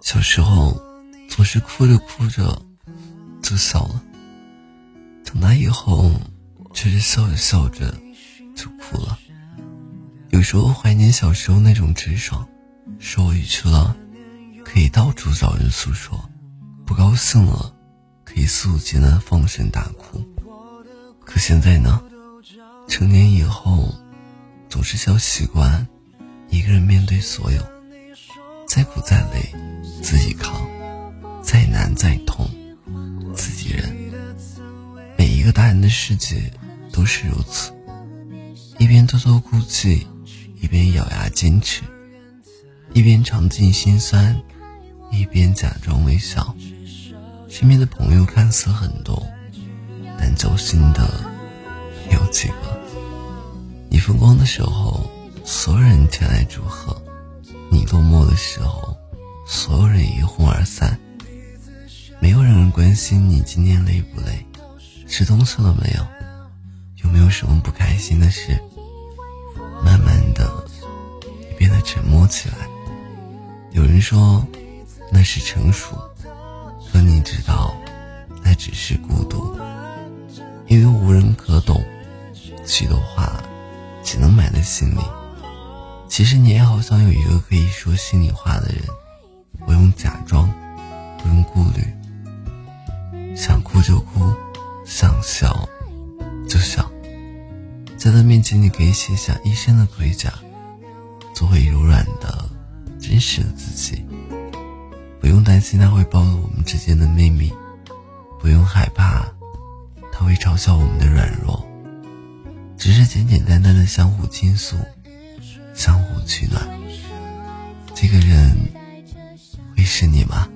小时候总是哭着哭着就笑了，长大以后却是笑着笑着就哭了。有时候怀念小时候那种直爽，受委屈了可以到处找人诉说，不高兴了可以肆无忌惮放声大哭。可现在呢，成年以后总是要习惯一个人面对所有，再苦再累自己扛，再难再痛自己忍。每一个大人的世界都是如此，一边偷偷哭泣。一边咬牙坚持，一边尝尽心酸，一边假装微笑。身边的朋友看似很多，但交心的有几个？你风光的时候，所有人前来祝贺；的时候，所有人一哄而散。没有人关心你今天累不累，吃东西了没有，有没有什么不开心的事。慢慢的，你变得沉默起来。有人说那是成熟，可你知道，那只是孤独。因为无人可懂，许多话只能埋在心里。其实你也好想有一个可以说心里话的人，不用假装，不用顾虑，想哭就哭，想笑就笑。在他面前，你可以卸下一身的盔甲，做回柔软的、真实的自己。不用担心他会暴露我们之间的秘密，不用害怕他会嘲笑我们的软弱，只是简简单单的相互倾诉，取暖。这个人会是你吗？